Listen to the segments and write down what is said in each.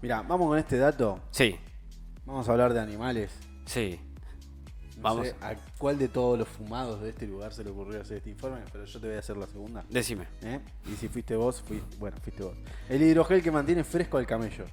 Mira, vamos con este dato. Sí, Vamos a hablar de animales. sí. No Vamos. sé a cuál de todos los fumados de este lugar se le ocurrió hacer este informe, pero yo te voy a hacer la segunda. Decime. ¿eh? Y si fuiste vos, fui, bueno, fuiste vos. El hidrogel que mantiene fresco al camello.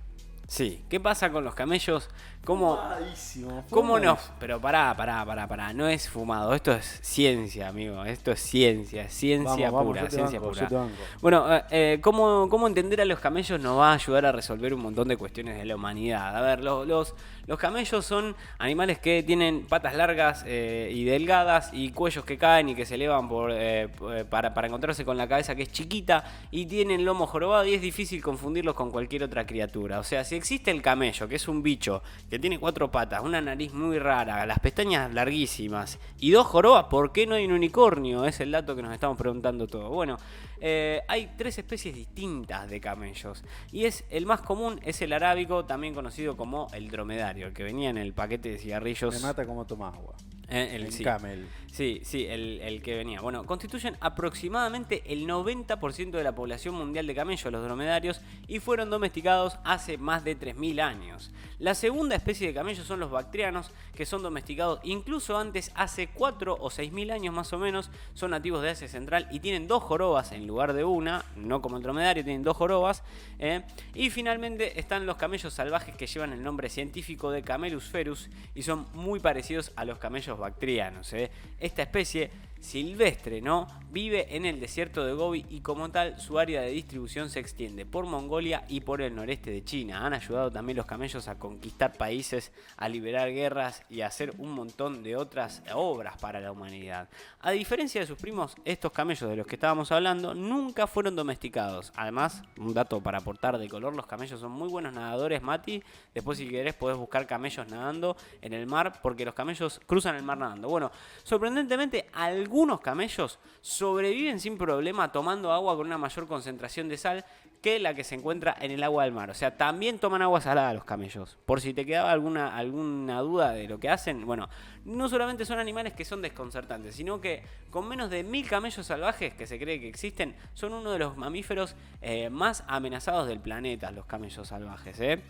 Sí. ¿Qué pasa con los camellos? ¿Cómo, Fumadísimo, ¿Cómo no? fumadísimo. Pero pará, pará, pará, pará. No es fumado. Esto es ciencia, amigo. Esto es ciencia. Ciencia Vamos, pura. ciencia banco, pura. Bueno, eh, eh, ¿cómo, cómo entender a los camellos nos va a ayudar a resolver un montón de cuestiones de la humanidad? A ver, los, los, los camellos son animales que tienen patas largas eh, y delgadas y cuellos que caen y que se elevan por, eh, para, para encontrarse con la cabeza que es chiquita y tienen lomo jorobado y es difícil confundirlos con cualquier otra criatura. O sea, si existe el camello, que es un bicho que tiene cuatro patas, una nariz muy rara, las pestañas larguísimas y dos jorobas, ¿por qué no hay un unicornio? Es el dato que nos estamos preguntando todo. Bueno, eh, hay tres especies distintas de camellos. Y es el más común es el arábico, también conocido como el dromedario, el que venía en el paquete de cigarrillos. Me mata como toma agua. eh, el, El sí. camel. Sí, sí, el, que venía. Bueno, constituyen aproximadamente el 90% de la población mundial de camellos, los dromedarios, y fueron domesticados hace más de 3.000 años. La segunda especie de camellos son los bactrianos, que son domesticados incluso antes, hace 4 o 6.000 años más o menos, son nativos de Asia Central y tienen dos jorobas en lugar de una, no como el dromedario, tienen dos jorobas. ¿eh? Y finalmente están los camellos salvajes que llevan el nombre científico de Camelus ferus y son muy parecidos a los camellos bactrianos. ¿eh? Esta especie silvestre, ¿no? Vive en el desierto de Gobi y como tal su área de distribución se extiende por Mongolia y por el noreste de China. Han ayudado también los camellos a conquistar países, a liberar guerras y a hacer un montón de otras obras para la humanidad. A diferencia de sus primos, estos camellos de los que estábamos hablando nunca fueron domesticados. Además, un dato para aportar de color, los camellos son muy buenos nadadores, Mati. Después si querés podés buscar camellos nadando en el mar porque los camellos cruzan el mar nadando. Bueno, sorprendentemente algunos camellos sobreviven sin problema tomando agua con una mayor concentración de sal que la que se encuentra en el agua del mar. O sea, también toman agua salada los camellos. Por si te quedaba alguna, alguna duda de lo que hacen, bueno, no solamente son animales que son desconcertantes, sino que con menos de mil camellos salvajes que se cree que existen, son uno de los mamíferos eh, más amenazados del planeta, los camellos salvajes, ¿eh?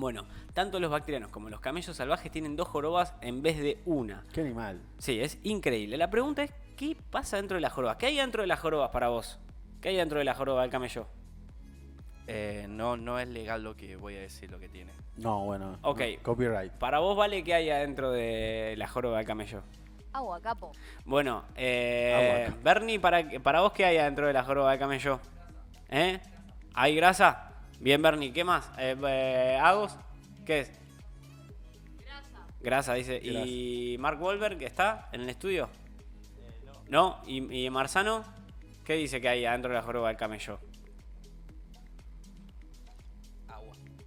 Bueno, tanto los bacterianos como los camellos salvajes tienen dos jorobas en vez de una. ¿Qué animal? Sí, es increíble. La pregunta es, ¿qué pasa dentro de las jorobas? ¿Qué hay dentro de las jorobas para vos? ¿Qué hay dentro de la joroba del camello? Eh, no, no es legal lo que voy a decir lo que tiene. No, bueno. Ok. no, copyright. Para vos, ¿vale qué hay adentro de la joroba del camello? Agua, capo. Bueno, eh, Agua. Bernie, para, para vos, ¿qué hay adentro de la joroba del camello? ¿Eh? ¿Hay grasa? Bien, Bernie, ¿qué más? Eh, eh, ¿Agos? ¿Qué es? Grasa. Grasa, dice. ¿Y Mark Wahlberg que está en el estudio? no. ¿Y, ¿Y Marzano? ¿Qué dice que hay adentro de la joroba del camello?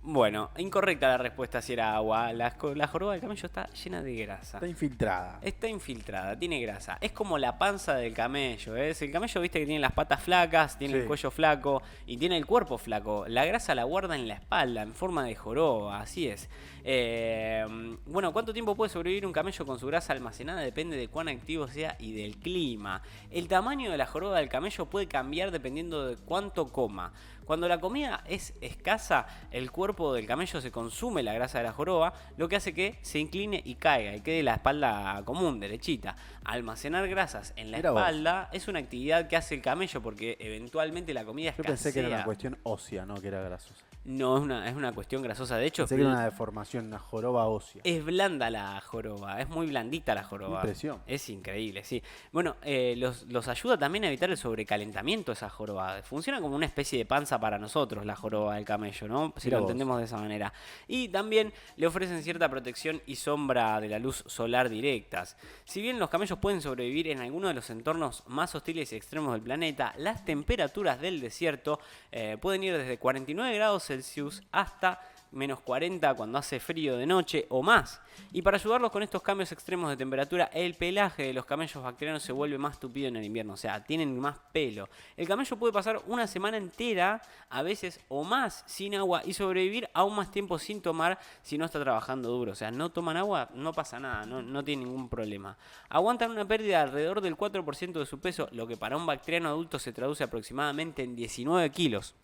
Bueno, incorrecta la respuesta si era agua. La, la joroba del camello está llena de grasa. Está infiltrada. Está infiltrada, tiene grasa. Es como la panza del camello. ¿eh? El camello, viste que tiene las patas flacas, tiene el cuello flaco y tiene el cuerpo flaco. La grasa la guarda en la espalda, en forma de joroba, así es. Eh, bueno, ¿cuánto tiempo puede sobrevivir un camello con su grasa almacenada? Depende de cuán activo sea y del clima. El tamaño de la joroba del camello puede cambiar dependiendo de cuánto coma. Cuando la comida es escasa, el cuerpo del camello se consume la grasa de la joroba, lo que hace que se incline y caiga y quede la espalda común, derechita. Almacenar grasas en la Mira vos. espalda es una actividad que hace el camello porque eventualmente la comida Yo escasea. pensé que era una cuestión ósea, no que era grasosa. No, es una, es una cuestión grasosa. De hecho, era una deformación, una joroba ósea. es blanda la joroba, es muy blandita la joroba. Impresión. Es increíble, sí. Bueno, eh, los, los ayuda también a evitar el sobrecalentamiento esa joroba. Funciona como una especie de panza para nosotros la joroba del camello, ¿no? Si lo vos. entendemos de esa manera. Y también le ofrecen cierta protección y sombra de la luz solar directas. Si bien los camellos pueden sobrevivir en algunos de los entornos más hostiles y extremos del planeta, las temperaturas del desierto eh, pueden ir desde 49 grados Celsius hasta menos 40 cuando hace frío de noche o más. Y para ayudarlos con estos cambios extremos de temperatura, el pelaje de los camellos bacterianos se vuelve más tupido en el invierno, o sea, tienen más pelo. El camello puede pasar una semana entera, a veces o más, sin agua y sobrevivir aún más tiempo sin tomar si no está trabajando duro. O sea, no toman agua, no pasa nada, no, no tiene ningún problema. Aguantan una pérdida de alrededor del 4% de su peso, lo que para un bacteriano adulto se traduce aproximadamente en 19 kilos.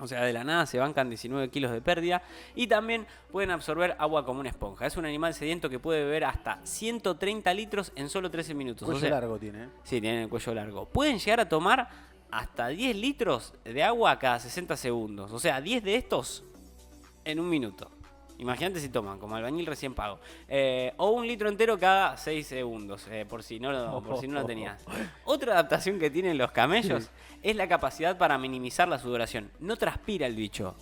O sea, de la nada se bancan 19 kilos de pérdida y también pueden absorber agua como una esponja. Es un animal sediento que puede beber hasta 130 litros en solo 13 minutos. Cuello o sea, largo tiene, ¿eh? Sí, tienen el cuello largo. Pueden llegar a tomar hasta 10 litros de agua cada 60 segundos. O sea, 10 de estos en un minuto. Imagínate si toman, como albañil recién pago. Eh, o un litro entero cada 6 segundos, eh, por, si no lo, por si no lo tenías. Otra adaptación que tienen los camellos es la capacidad para minimizar la sudoración. No transpira el bicho.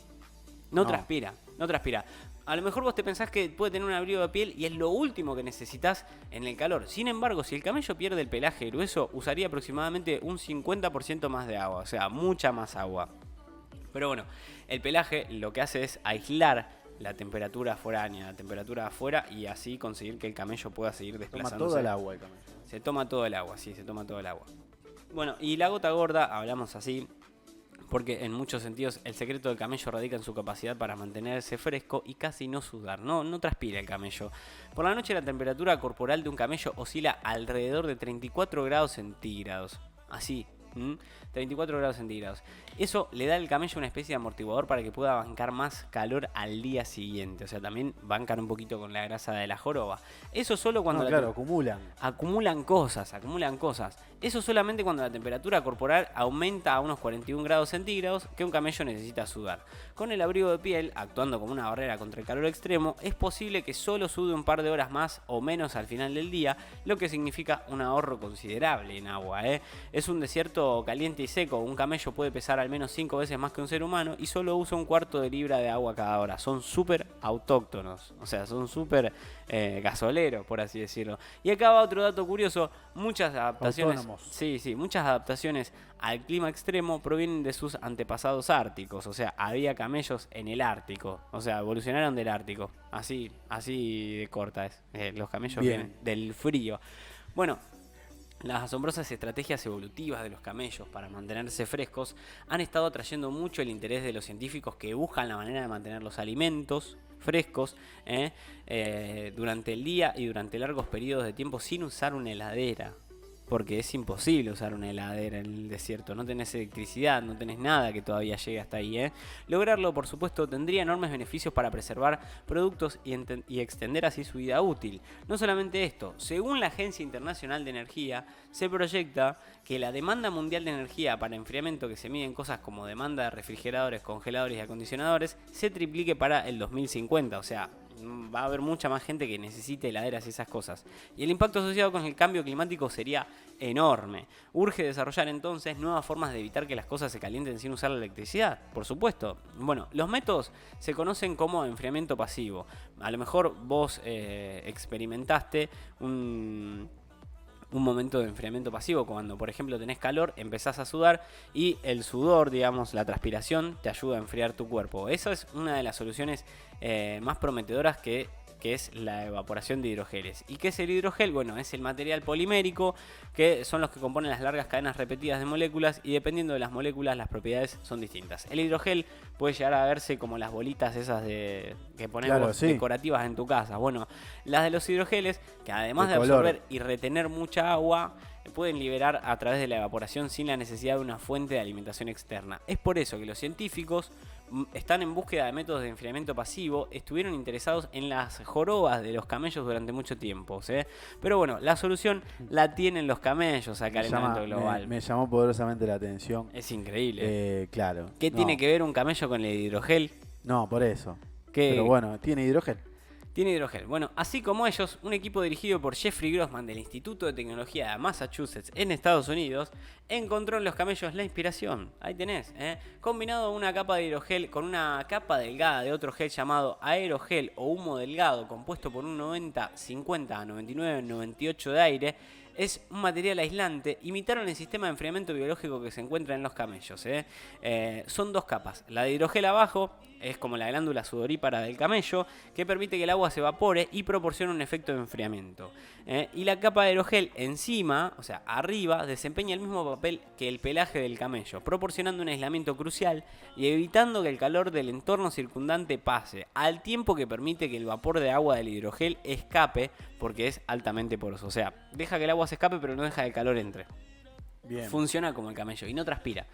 No, No. transpira, no transpira. A lo mejor vos te pensás que puede tener un abrigo de piel y es lo último que necesitas en el calor. Sin embargo, si el camello pierde el pelaje grueso, usaría aproximadamente un 50% más de agua, o sea, mucha más agua. Pero bueno, el pelaje lo que hace es aislar la temperatura foránea, la temperatura afuera y así conseguir que el camello pueda seguir Toma desplazándose. todo el agua el camello. Se toma todo el agua, sí, se toma todo el agua. Bueno, y la gota gorda, hablamos así, porque en muchos sentidos el secreto del camello radica en su capacidad para mantenerse fresco y casi no sudar, no, no transpira el camello. Por la noche la temperatura corporal de un camello oscila alrededor de 34 grados centígrados, así. ¿M? 34 grados centígrados. Eso le da al camello una especie de amortiguador para que pueda bancar más calor al día siguiente. O sea, también bancar un poquito con la grasa de la joroba. Eso solo cuando No, la claro, acumulan. acumulan cosas, acumulan cosas. Eso solamente cuando la temperatura corporal aumenta a unos 41 grados centígrados que un camello necesita sudar. Con el abrigo de piel, actuando como una barrera contra el calor extremo, es posible que solo sude un par de horas más o menos al final del día, lo que significa un ahorro considerable en agua. ¿eh? Es un desierto caliente y seco, un camello puede pesar al menos 5 veces más que un ser humano y solo usa un cuarto de libra de agua cada hora. Son súper autóctonos, o sea, son súper eh, gasoleros, por así decirlo. Y acá va otro dato curioso, muchas adaptaciones... Autónomos. Sí, sí, muchas adaptaciones al clima extremo provienen de sus antepasados árticos, o sea, había camellos en el Ártico, o sea, evolucionaron del Ártico, así, así de corta es, eh, los camellos Bien. vienen del frío. Bueno, las asombrosas estrategias evolutivas de los camellos para mantenerse frescos han estado atrayendo mucho el interés de los científicos que buscan la manera de mantener los alimentos frescos ¿eh? Eh, durante el día y durante largos periodos de tiempo sin usar una heladera. Porque es imposible usar una heladera en el desierto. No tenés electricidad, no tenés nada que todavía llegue hasta ahí. ¿eh? Lograrlo, por supuesto, tendría enormes beneficios para preservar productos y, extender así su vida útil. No solamente esto, según la Agencia Internacional de Energía, se proyecta que la demanda mundial de energía para enfriamiento, que se mide en cosas como demanda de refrigeradores, congeladores y acondicionadores, se triplique para el 2050. O sea, va a haber mucha más gente que necesite heladeras y esas cosas. Y el impacto asociado con el cambio climático sería enorme. Urge desarrollar entonces nuevas formas de evitar que las cosas se calienten sin usar la electricidad, por supuesto. Bueno, los métodos se conocen como enfriamiento pasivo. A lo mejor vos eh, experimentaste un un momento de enfriamiento pasivo, cuando por ejemplo tenés calor, empezás a sudar y el sudor, digamos, la transpiración, te ayuda a enfriar tu cuerpo. Esa es una de las soluciones eh, más prometedoras que, que es la evaporación de hidrogeles. ¿Y qué es el hidrogel? Bueno, es el material polimérico que son los que componen las largas cadenas repetidas de moléculas y dependiendo de las moléculas las propiedades son distintas. El hidrogel puede llegar a verse como las bolitas esas de que ponemos Claro, sí. decorativas en tu casa. Bueno, las de los hidrogeles, que además de, absorber y retener mucha agua, pueden liberar a través de la evaporación sin la necesidad de una fuente de alimentación externa. Es por eso que los científicos están en búsqueda de métodos de enfriamiento pasivo, estuvieron interesados en las jorobas de los camellos durante mucho tiempo. ¿sí? Pero bueno, la solución la tienen los camellos al Me, llama- calentamiento global. me- me llamó poderosamente la atención. Es increíble. Eh, claro. ¿Qué no, tiene que ver un camello con el hidrogel? No, por eso. ¿Qué- Pero bueno, tiene hidrogel. Tiene hidrogel. Bueno, así como ellos, un equipo dirigido por Jeffrey Grossman del Instituto de Tecnología de Massachusetts en Estados Unidos encontró en los camellos la inspiración. Ahí tenés, ¿eh? Combinado una capa de hidrogel con una capa delgada de otro gel llamado aerogel o humo delgado compuesto por un 90, 50, 99, 98 de aire. Es un material aislante. Imitaron el sistema de enfriamiento biológico que se encuentra en los camellos. ¿eh? Eh, son dos capas. La de hidrogel abajo es como la glándula sudorípara del camello, que permite que el agua se evapore y proporciona un efecto de enfriamiento. ¿eh? Y la capa de aerogel encima, o sea, arriba, desempeña el mismo papel que el pelaje del camello, proporcionando un aislamiento crucial y evitando que el calor del entorno circundante pase, al tiempo que permite que el vapor de agua del hidrogel escape, porque es altamente poroso. O sea, deja que el agua se escape, pero no deja que el calor entre Bien. funciona como el camello y no transpira.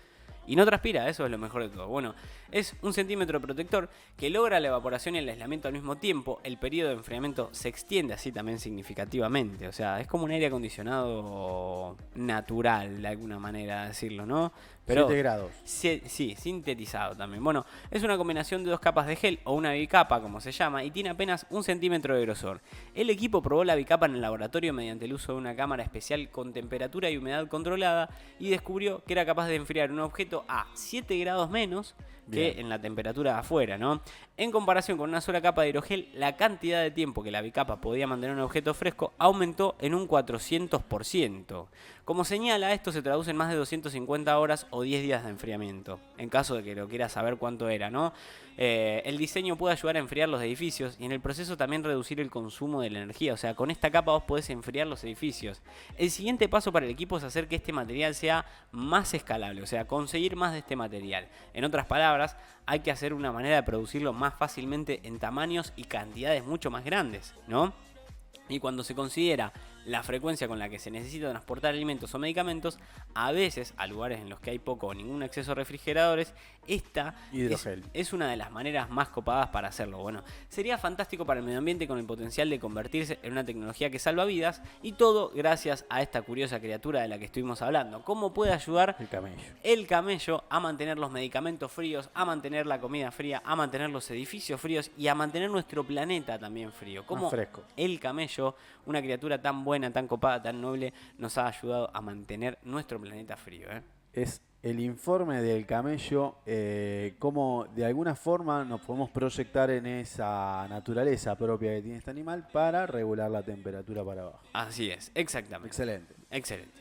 Y no transpira, eso es lo mejor de todo. Bueno, es un centímetro protector que logra la evaporación y el aislamiento al mismo tiempo. El periodo de enfriamiento se extiende así también significativamente. O sea, es como un aire acondicionado natural, de alguna manera de decirlo, ¿no? 7 grados. Sí, sí, sintetizado también. Bueno, es una combinación de dos capas de gel o una bicapa, como se llama, y tiene apenas un centímetro de grosor. El equipo probó la bicapa en el laboratorio mediante el uso de una cámara especial con temperatura y humedad controlada y descubrió que era capaz de enfriar un objeto a 7 grados menos que Bien. en la temperatura de afuera, ¿no? En comparación con una sola capa de hidrogel, la cantidad de tiempo que la bicapa podía mantener un objeto fresco aumentó en un 400%. Como señala, esto se traduce en más de 250 horas o 10 días de enfriamiento, en caso de que lo quieras saber cuánto era, ¿no? Eh, el diseño puede ayudar a enfriar los edificios y en el proceso también reducir el consumo de la energía, o sea, con esta capa vos podés enfriar los edificios. El siguiente paso para el equipo es hacer que este material sea más escalable, o sea, conseguir más de este material. En otras palabras, hay que hacer una manera de producirlo más fácilmente en tamaños y cantidades mucho más grandes, ¿no? Y cuando se considera la frecuencia con la que se necesita transportar alimentos o medicamentos, a veces a lugares en los que hay poco o ningún acceso a refrigeradores, esta es, una de las maneras más copadas para hacerlo. Bueno, sería fantástico para el medio ambiente con el potencial de convertirse en una tecnología que salva vidas y todo gracias a esta curiosa criatura de la que estuvimos hablando. ¿Cómo puede ayudar El camello. el camello a mantener los medicamentos fríos, a mantener la comida fría, a mantener los edificios fríos y a mantener nuestro planeta también frío. ¿Cómo fresco. el camello, una criatura tan buena, tan copada, tan noble, nos ha ayudado a mantener nuestro planeta frío? eh? Es el informe del camello, eh, cómo de alguna forma nos podemos proyectar en esa naturaleza propia que tiene este animal para regular la temperatura para abajo. Así es, exactamente. Excelente. Excelente.